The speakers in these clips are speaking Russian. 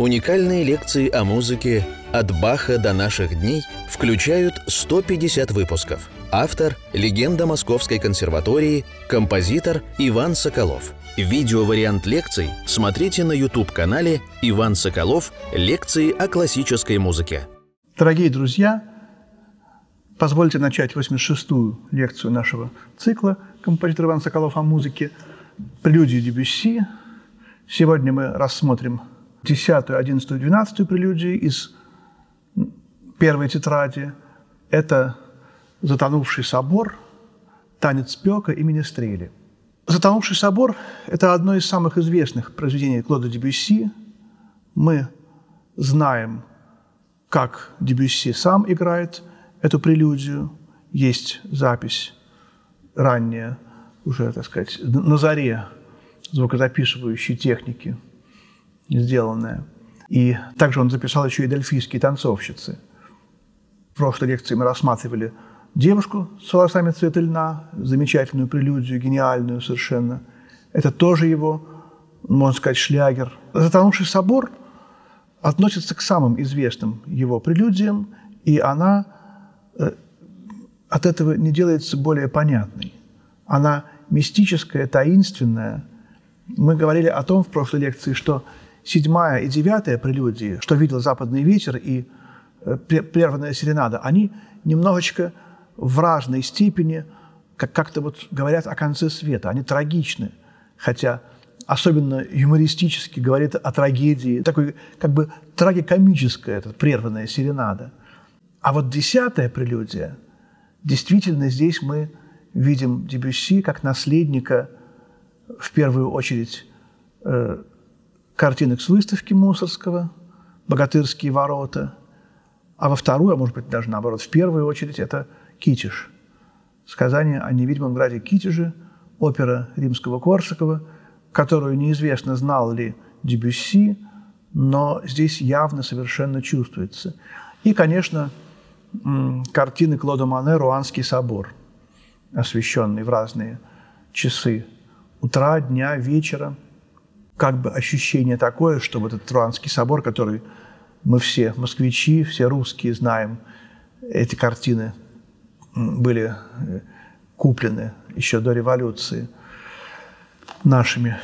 Уникальные лекции о музыке «От Баха до наших дней» включают 150 выпусков. Автор – легенда Московской консерватории, композитор Иван Соколов. Видеовариант лекций смотрите на YouTube-канале «Иван Соколов. Лекции о классической музыке». Дорогие друзья, позвольте начать 86-ю лекцию нашего цикла «Композитор Иван Соколов о музыке. Прелюдии Дебюсси». Сегодня мы рассмотрим 10, 11, 12 прелюдии из первой тетради. Это «Затонувший собор», «Танец Пёка» и «Министрели». «Затонувший собор» – это одно из самых известных произведений Клода Дебюсси. Мы знаем, как Дебюсси сам играет эту прелюдию. Есть запись ранняя, уже, так сказать, на заре звукозаписывающей техники – сделанное. И также он записал еще и дельфийские танцовщицы. В прошлой лекции мы рассматривали девушку с волосами цвета льна, замечательную прелюдию, гениальную совершенно. Это тоже его, можно сказать, шлягер. «Затонувший собор» относится к самым известным его прелюдиям, и она э, от этого не делается более понятной. Она мистическая, таинственная. Мы говорили о том в прошлой лекции, что седьмая и девятая прелюдии, что видел западный ветер и э, прерванная серенада, они немножечко в разной степени, как как-то вот говорят о конце света, они трагичны, хотя особенно юмористически говорит о трагедии, такой как бы трагикомическая эта прерванная серенада. А вот десятая прелюдия, действительно здесь мы видим Дебюсси как наследника, в первую очередь, э, картинок с выставки Мусорского, «Богатырские ворота», а во вторую, а может быть даже наоборот, в первую очередь это «Китиш». Сказание о невидимом граде Китиже, опера римского Корсакова, которую неизвестно, знал ли Дебюсси, но здесь явно совершенно чувствуется. И, конечно, картины Клода Мане «Руанский собор», освещенный в разные часы утра, дня, вечера – как бы ощущение такое, что вот этот Труанский собор, который мы все москвичи, все русские знаем, эти картины были э, куплены еще до революции нашими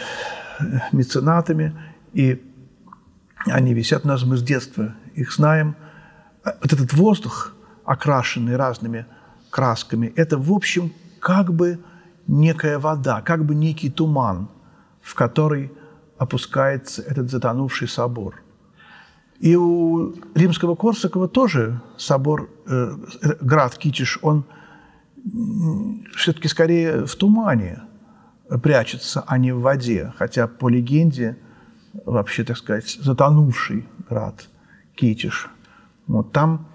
э, меценатами, и они висят у нас, мы с детства их знаем. А вот этот воздух, окрашенный разными красками, это, в общем, как бы некая вода, как бы некий туман, в который опускается этот затонувший собор. И у римского Корсакова тоже собор, э, град Китиш, он все-таки скорее в тумане прячется, а не в воде. Хотя по легенде вообще, так сказать, затонувший град Китиш. Вот там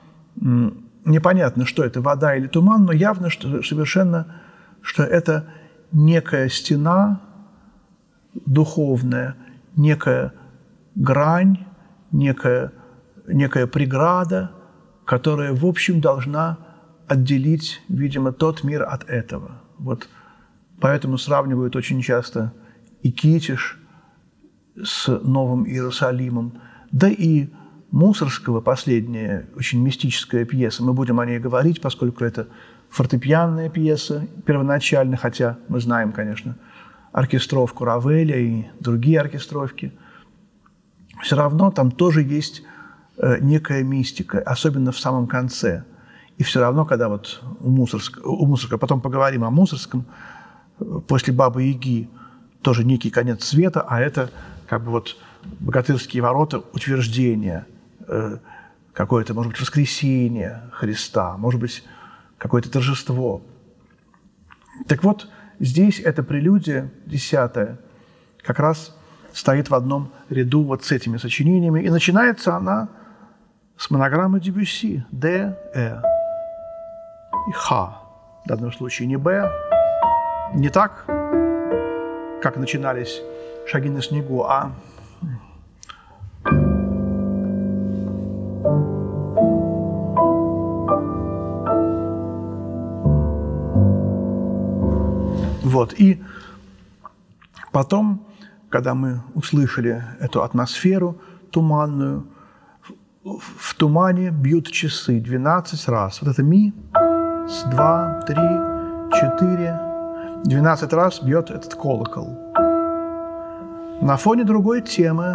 непонятно, что это, вода или туман, но явно что совершенно, что это некая стена, духовная, некая грань, некая, некая преграда, которая, в общем, должна отделить, видимо, тот мир от этого. Вот поэтому сравнивают очень часто и Китиш с Новым Иерусалимом, да и Мусорского последняя очень мистическая пьеса. Мы будем о ней говорить, поскольку это фортепианная пьеса первоначально, хотя мы знаем, конечно, оркестровку Равеля и другие оркестровки, все равно там тоже есть э, некая мистика, особенно в самом конце. И все равно, когда вот у Мусорска, у Мусорска потом поговорим о Мусорском, э, после Бабы Яги тоже некий конец света, а это как бы вот богатырские ворота утверждения, э, какое-то, может быть, воскресение Христа, может быть, какое-то торжество. Так вот, Здесь эта прелюдия, десятая, как раз стоит в одном ряду вот с этими сочинениями. И начинается она с монограммы Дебюсси – Д, Э и Х. В данном случае не Б, не так, как начинались шаги на снегу, а Вот. И потом, когда мы услышали эту атмосферу, туманную. В тумане бьют часы 12 раз. Вот это ми, с 2, 3, 4. 12 раз бьет этот колокол. На фоне другой темы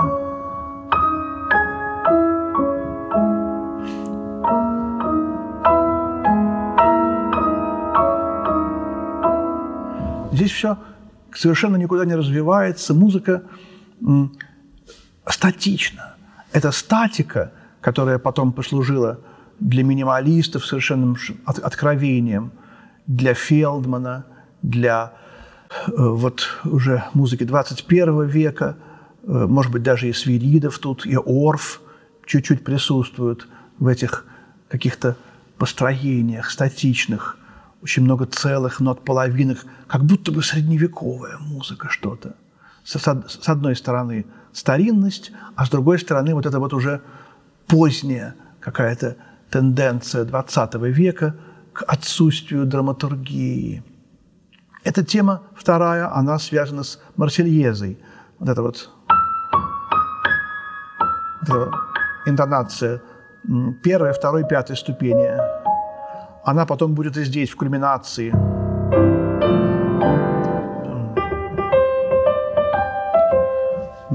все совершенно никуда не развивается, музыка статична. Это статика, которая потом послужила для минималистов совершенным откровением, для Фелдмана, для э, вот уже музыки 21 века, э, может быть, даже и Свиридов тут, и Орф чуть-чуть присутствуют в этих каких-то построениях статичных, очень много целых нот, половинок, как будто бы средневековая музыка что-то. С, одной стороны старинность, а с другой стороны вот это вот уже поздняя какая-то тенденция XX века к отсутствию драматургии. Эта тема вторая, она связана с Марсельезой. Вот это вот, вот эта интонация первой, второй, пятой ступени она потом будет и здесь, в кульминации.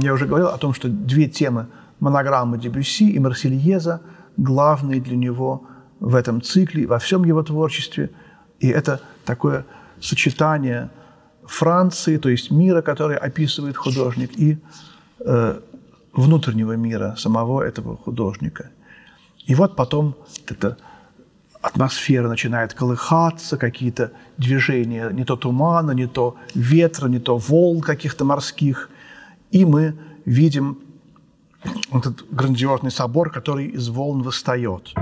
Я уже говорил о том, что две темы монограммы Дебюсси и Марсельеза главные для него в этом цикле, во всем его творчестве. И это такое сочетание Франции, то есть мира, который описывает художник, и э, внутреннего мира самого этого художника. И вот потом это атмосфера начинает колыхаться, какие-то движения, не то тумана, не то ветра, не то волн каких-то морских. И мы видим этот грандиозный собор, который из волн восстает.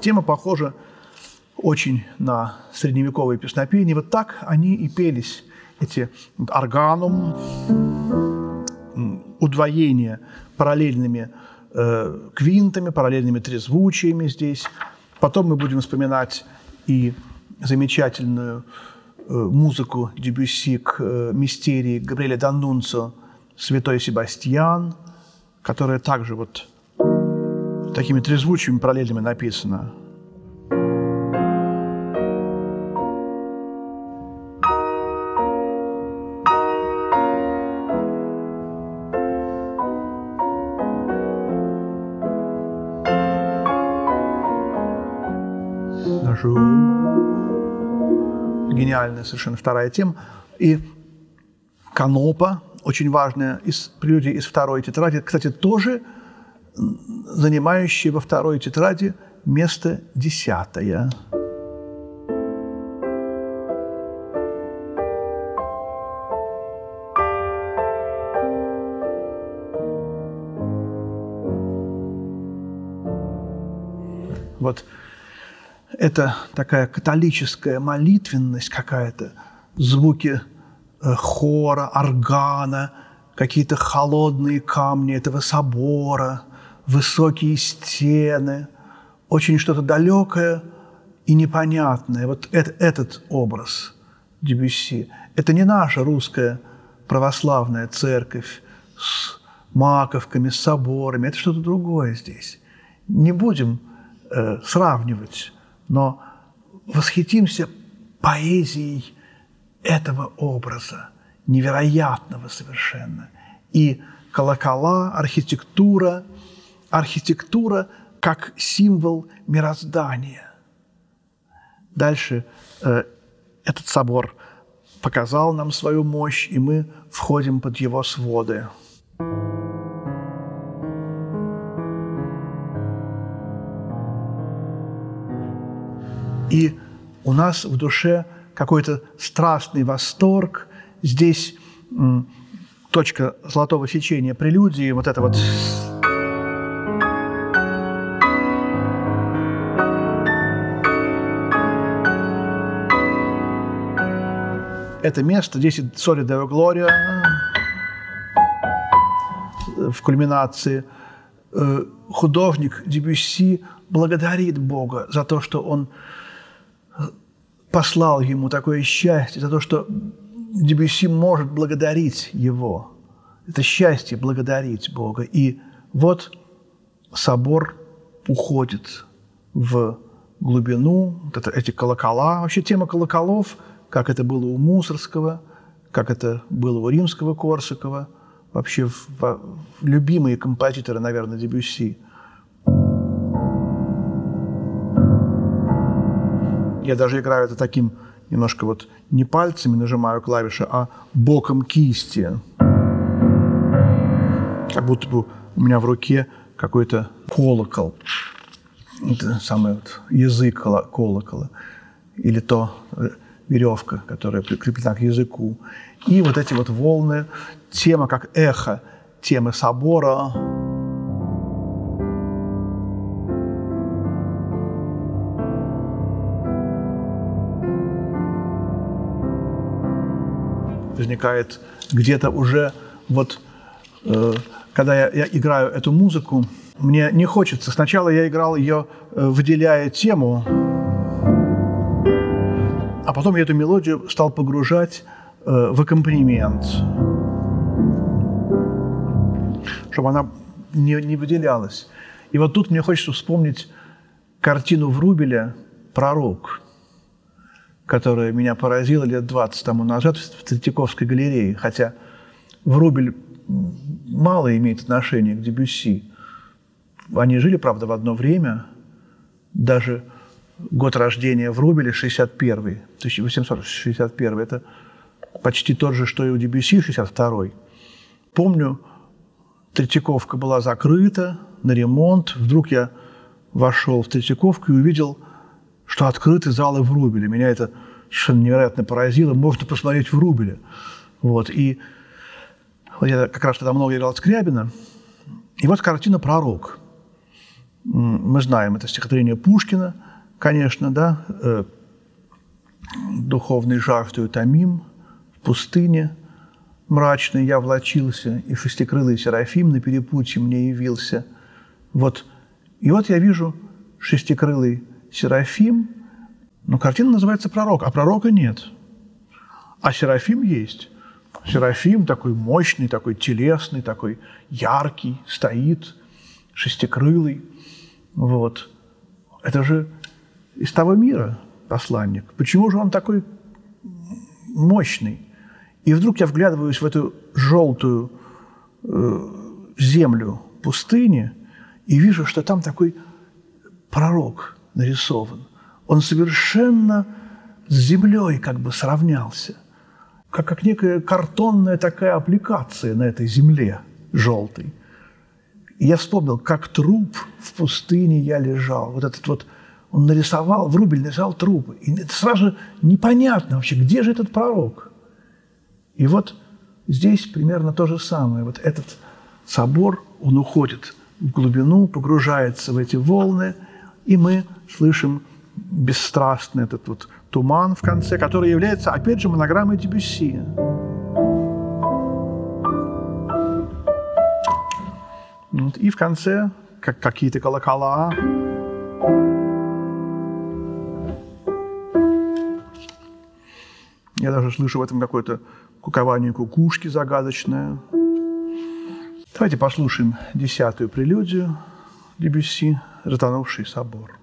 Тема похожа очень на средневековые песнопения. Вот так они и пелись эти органум, удвоение параллельными э, квинтами, параллельными трезвучиями здесь. Потом мы будем вспоминать и замечательную э, музыку Дебюсси к э, мистерии Габриэля Даннунцо «Святой Себастьян», которая также вот такими трезвучиями параллельными написана. Гениальная совершенно вторая тема. И канопа, очень важная из прелюдии из второй тетради, кстати, тоже занимающая во второй тетради место десятое. Вот это такая католическая молитвенность какая-то, звуки э, хора, органа, какие-то холодные камни этого собора, высокие стены, очень что-то далекое и непонятное. Вот это, этот образ Дебюсси. Это не наша русская православная церковь с маковками, с соборами. Это что-то другое здесь. Не будем э, сравнивать но восхитимся поэзией этого образа, невероятного совершенно. И колокола, архитектура, архитектура как символ мироздания. Дальше э, этот собор показал нам свою мощь, и мы входим под его своды. И у нас в душе какой-то страстный восторг. Здесь точка золотого сечения прелюдии, вот это вот это место, здесь Соли Део Глория в кульминации. Э, художник Дебюсси благодарит Бога за то, что Он послал ему такое счастье, за то, что Дебюсси может благодарить его. Это счастье благодарить Бога. И вот собор уходит в глубину, вот это, эти колокола. Вообще тема колоколов, как это было у Мусорского, как это было у римского Корсакова, вообще в, в, любимые композиторы, наверное, Дебюсси. Я даже играю это таким немножко вот не пальцами нажимаю клавиши, а боком кисти. Как будто бы у меня в руке какой-то колокол. Это самый вот язык колокола. Или то э, веревка, которая прикреплена к языку. И вот эти вот волны, тема как эхо, темы собора, возникает где-то уже вот, э, когда я, я играю эту музыку, мне не хочется. Сначала я играл ее, э, выделяя тему, а потом я эту мелодию стал погружать э, в аккомпанемент, чтобы она не, не выделялась. И вот тут мне хочется вспомнить картину Врубеля «Пророк», которая меня поразила лет 20 тому назад в Третьяковской галерее, хотя Врубель мало имеет отношения к Дебюсси. Они жили, правда, в одно время, даже год рождения Врубеля 61 1861 это почти тот же, что и у Дебюсси 62 Помню, Третьяковка была закрыта на ремонт. Вдруг я вошел в Третьяковку и увидел – что открыты залы в Рубеле. Меня это совершенно невероятно поразило. Можно посмотреть в Рубеле. Вот. И вот я как раз тогда много играл Скрябина. И вот картина «Пророк». Мы знаем, это стихотворение Пушкина, конечно, да, э, «Духовный жаждою томим, в пустыне мрачной я влачился, и шестикрылый Серафим на перепутье мне явился». Вот. И вот я вижу шестикрылый Серафим, но картина называется «Пророк», а пророка нет. А Серафим есть. Серафим такой мощный, такой телесный, такой яркий, стоит, шестикрылый. Вот. Это же из того мира посланник. Почему же он такой мощный? И вдруг я вглядываюсь в эту желтую э, землю пустыни и вижу, что там такой пророк – нарисован. Он совершенно с землей как бы сравнялся, как, как некая картонная такая аппликация на этой земле желтой. И я вспомнил, как труп в пустыне я лежал. Вот этот вот, он нарисовал, Врубель нарисовал трупы. И это сразу непонятно вообще, где же этот пророк. И вот здесь примерно то же самое. Вот этот собор, он уходит в глубину, погружается в эти волны – и мы слышим бесстрастный этот вот туман в конце, который является, опять же, монограммой Дебюсси. Вот. И в конце, как какие-то колокола, Я даже слышу в этом какое-то кукование кукушки загадочное. Давайте послушаем десятую прелюдию Дебюсси затонувший собор.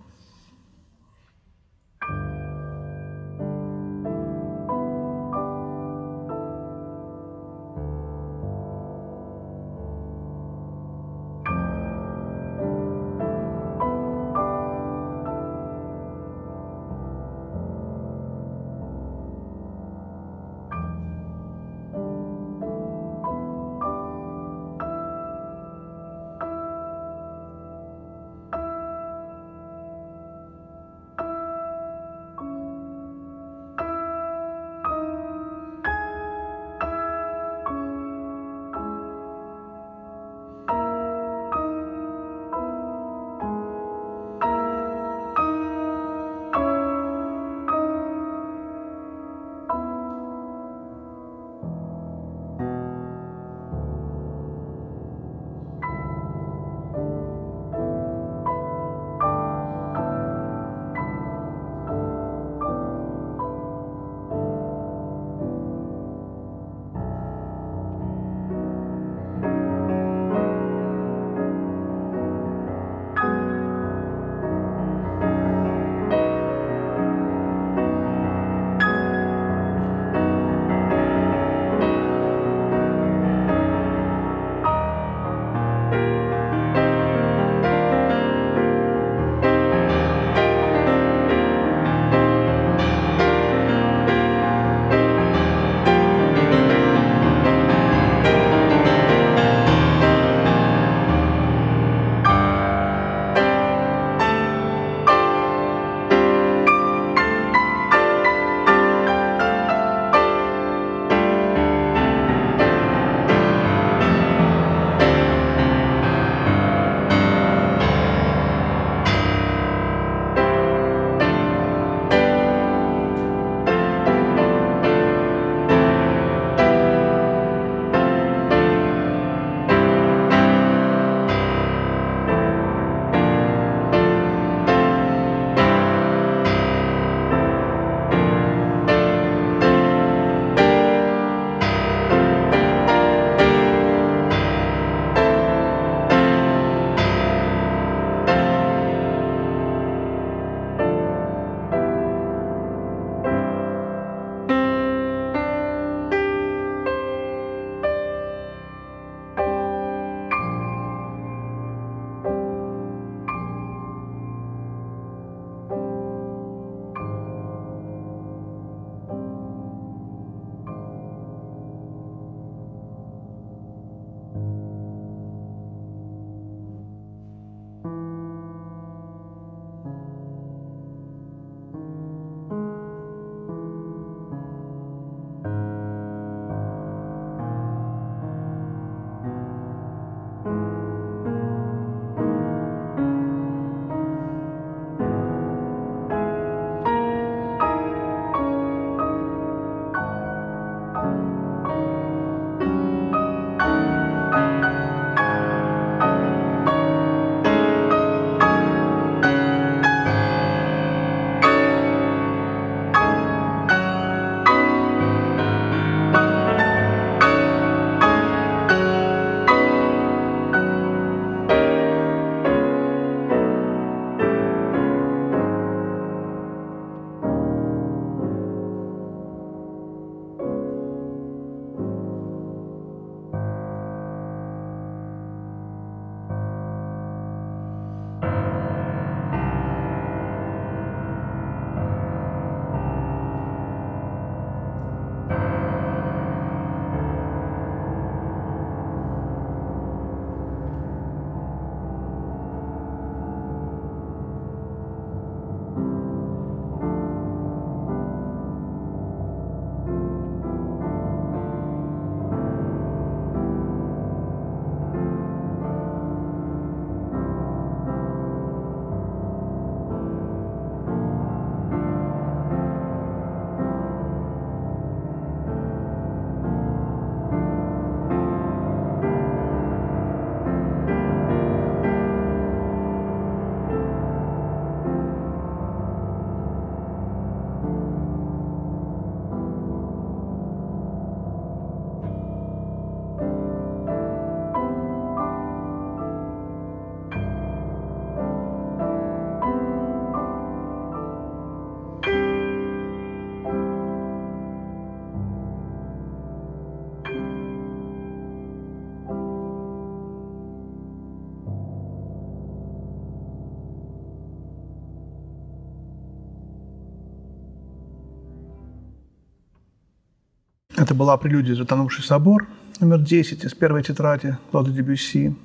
Это была прелюдия «Затонувший собор» номер 10 из первой тетради Клода Дебюсси.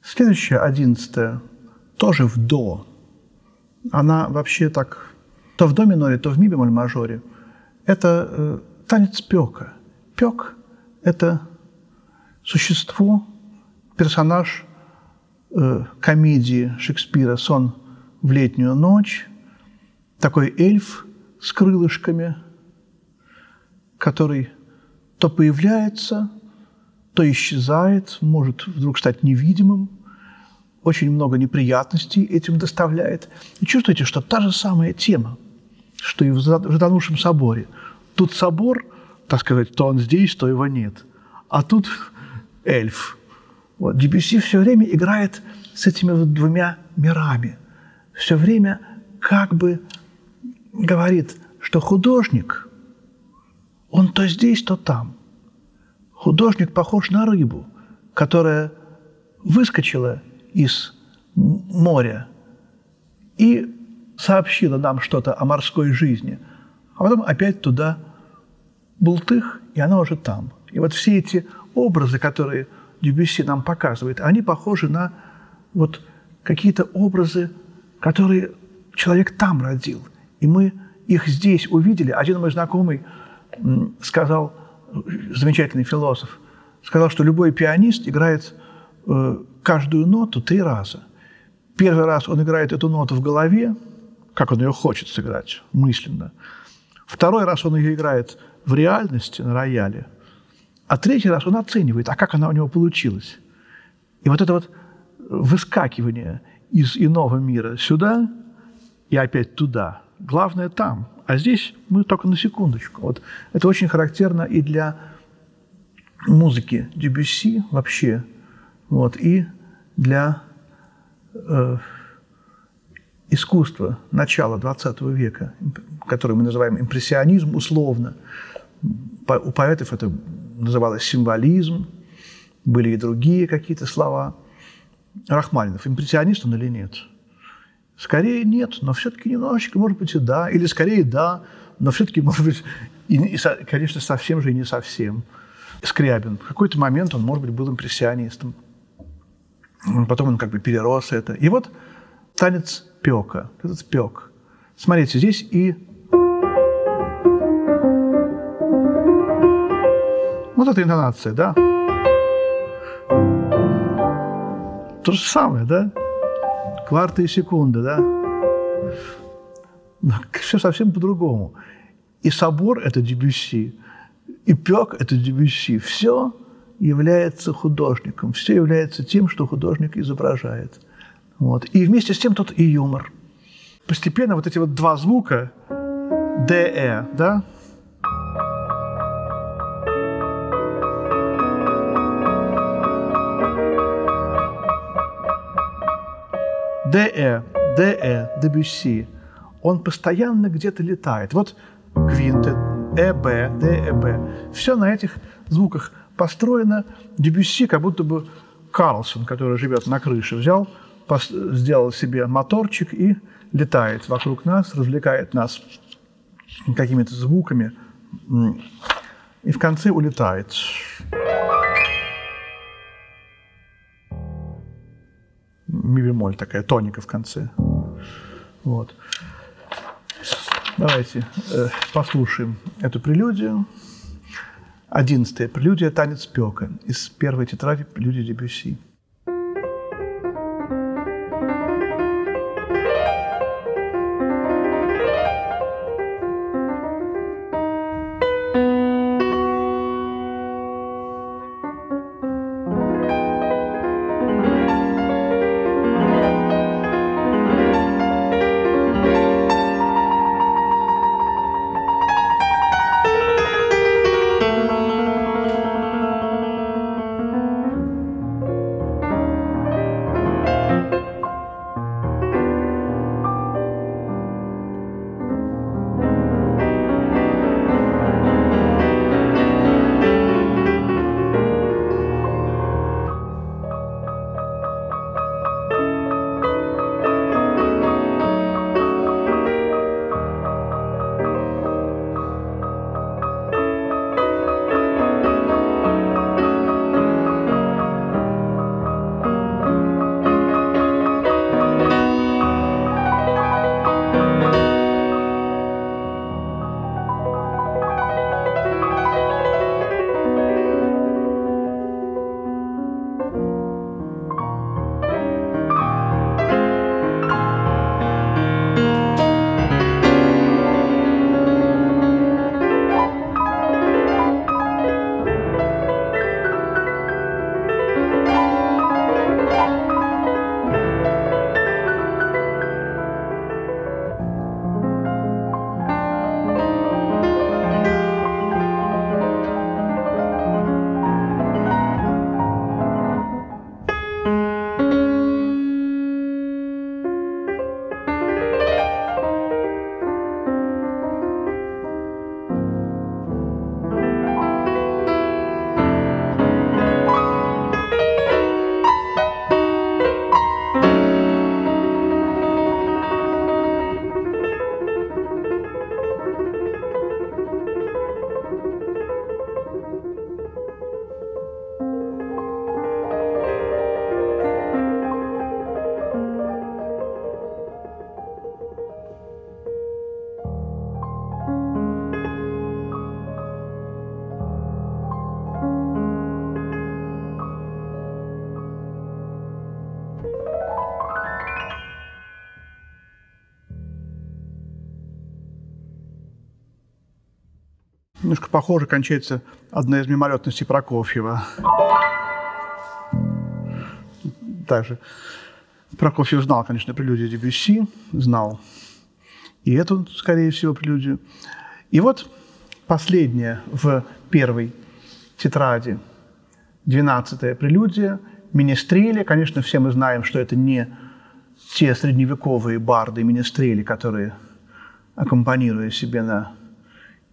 Следующая, одиннадцатая, тоже в «до». Она вообще так то в до миноре, то в ми бемоль мажоре. Это э, танец пека. Пек – это существо, персонаж э, комедии Шекспира «Сон в летнюю ночь», такой эльф с крылышками, который то появляется, то исчезает, может вдруг стать невидимым, очень много неприятностей этим доставляет. И чувствуете, что та же самая тема, что и в затонувшем соборе. Тут собор, так сказать, то он здесь, то его нет. А тут эльф. Вот. Дебюсси все время играет с этими вот двумя мирами. Все время как бы говорит, что художник, он то здесь, то там. Художник похож на рыбу, которая выскочила из моря и сообщила нам что-то о морской жизни, а потом опять туда бултых, и она уже там. И вот все эти образы, которые Дюбюсси нам показывает, они похожи на вот какие-то образы, которые человек там родил. И мы их здесь увидели. Один мой знакомый сказал, замечательный философ, сказал, что любой пианист играет э, каждую ноту три раза. Первый раз он играет эту ноту в голове, как он ее хочет сыграть, мысленно. Второй раз он ее играет в реальности на рояле. А третий раз он оценивает, а как она у него получилась. И вот это вот выскакивание из иного мира сюда и опять туда. Главное там. А здесь мы только на секундочку. Вот это очень характерно и для музыки Дебюсси вообще, вот, и для э, искусства начала XX века, которое мы называем импрессионизм условно. У поэтов это называлось символизм, были и другие какие-то слова. Рахманинов, импрессионист он или нет? Скорее нет, но все-таки немножечко, может быть, и да. Или скорее да, но все-таки, может быть, и, и, конечно, совсем же и не совсем. Скрябин. В какой-то момент он, может быть, был импрессионистом. Потом он как бы перерос это. И вот танец пека, этот пек. Смотрите, здесь и вот эта интонация, да? То же самое, да? Кварты и секунды, да? Но все совсем по-другому. И собор – это Дебюсси, и пек – это Дебюсси. Все является художником, все является тем, что художник изображает. Вот. И вместе с тем тут и юмор. Постепенно вот эти вот два звука ДЭ, да, ДЭ, ДЭ, Дебюсси, он постоянно где-то летает. Вот квинтет, ЭБ, ДЭБ. Все на этих звуках построено. Дебюсси как будто бы Карлсон, который живет на крыше, взял – сделал себе моторчик и летает вокруг нас, развлекает нас какими-то звуками и в конце улетает. Ми бемоль такая тоника в конце. Вот. Давайте э, послушаем эту прелюдию. Одиннадцатая прелюдия «Танец пека» из первой тетради прелюдии Дебюсси. Похоже кончается одна из мимолетностей Прокофьева. Также Прокофьев знал, конечно, прелюдию Дебюсси, знал и эту, скорее всего, прелюдию. И вот последняя в первой тетради, двенадцатая прелюдия, министрели. Конечно, все мы знаем, что это не те средневековые барды и министрели, которые, аккомпанируя себе на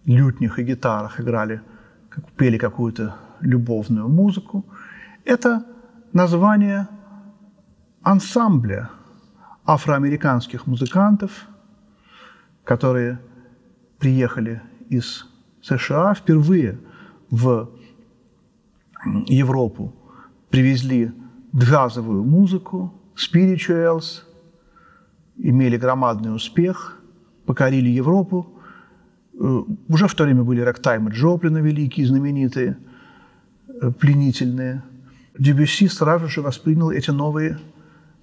лютнях и гитарах, играли, как, пели какую-то любовную музыку. Это название ансамбля афроамериканских музыкантов, которые приехали из США впервые в Европу, привезли джазовую музыку, spirituals, имели громадный успех, покорили Европу. Э, уже в то время были рэктаймы Джоплина великие, знаменитые, э, пленительные. Дебюсси сразу же воспринял эти новые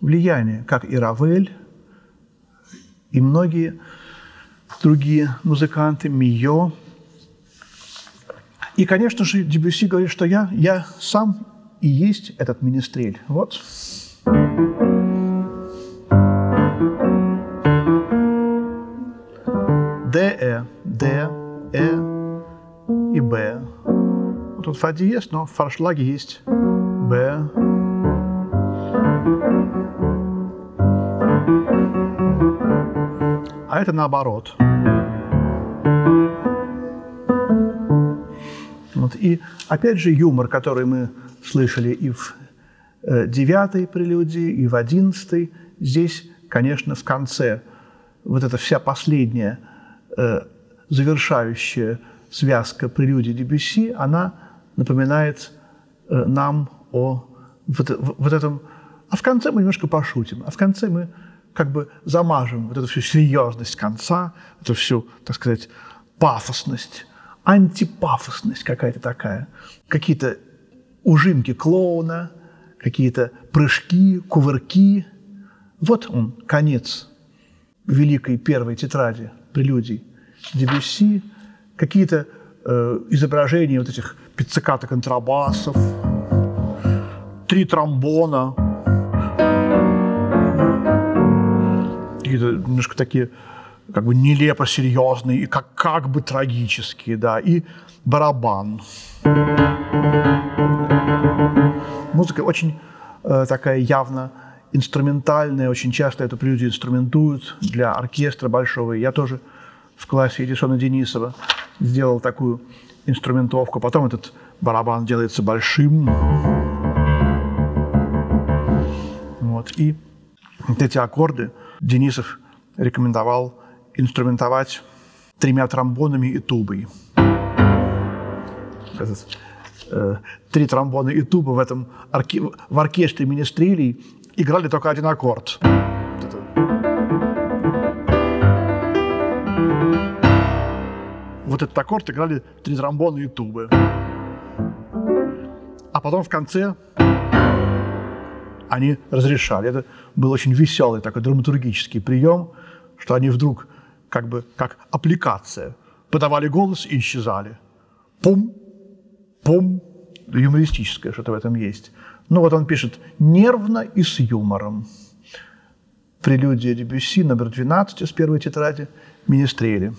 влияния, как и Равель, и многие другие музыканты, Мио. И, конечно же, Дебюсси говорит, что я, я сам и есть этот министрель. Вот. Д, тут фа диез, но в фаршлаге есть Б. А это наоборот. Вот. И опять же юмор, который мы слышали и в э, девятой прелюдии, и в одиннадцатой, здесь, конечно, в конце вот эта вся последняя э, завершающая связка прелюдии Дебюсси, она напоминает э, нам о вот, вот этом... А в конце мы немножко пошутим, а в конце мы как бы замажем вот эту всю серьезность конца, эту всю, так сказать, пафосность, антипафосность какая-то такая, какие-то ужимки клоуна, какие-то прыжки, кувырки. Вот он, конец великой первой тетради прелюдий Дебюсси, какие-то э, изображения вот этих пицциката контрабасов, три тромбона, какие-то немножко такие как бы нелепо серьезные и как, как бы трагические, да, и барабан. Музыка очень э, такая явно инструментальная, очень часто эту прелюдию инструментуют для оркестра большого. Я тоже в классе Эдисона Денисова сделал такую инструментовку. Потом этот барабан делается большим. Вот. И вот эти аккорды Денисов рекомендовал инструментовать тремя тромбонами и тубой. Этот, э, три тромбона и туба в этом орке... в оркестре министрелей играли только один аккорд. Вот этот аккорд играли три тромбона и тубы. А потом в конце они разрешали. Это был очень веселый такой драматургический прием, что они вдруг как бы как аппликация подавали голос и исчезали. Пум, пум, юмористическое что-то в этом есть. Ну вот он пишет «нервно и с юмором». Прелюдия Дебюсси, номер 12 из первой тетради, «Министрели».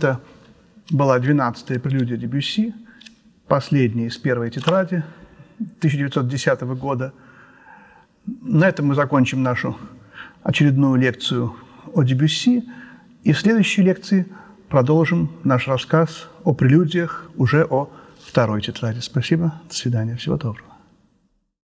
Это была 12-я прелюдия Дебюсси, последняя из первой тетради 1910 года. На этом мы закончим нашу очередную лекцию о Дебюсси. И в следующей лекции продолжим наш рассказ о прелюдиях уже о второй тетради. Спасибо, до свидания, всего доброго.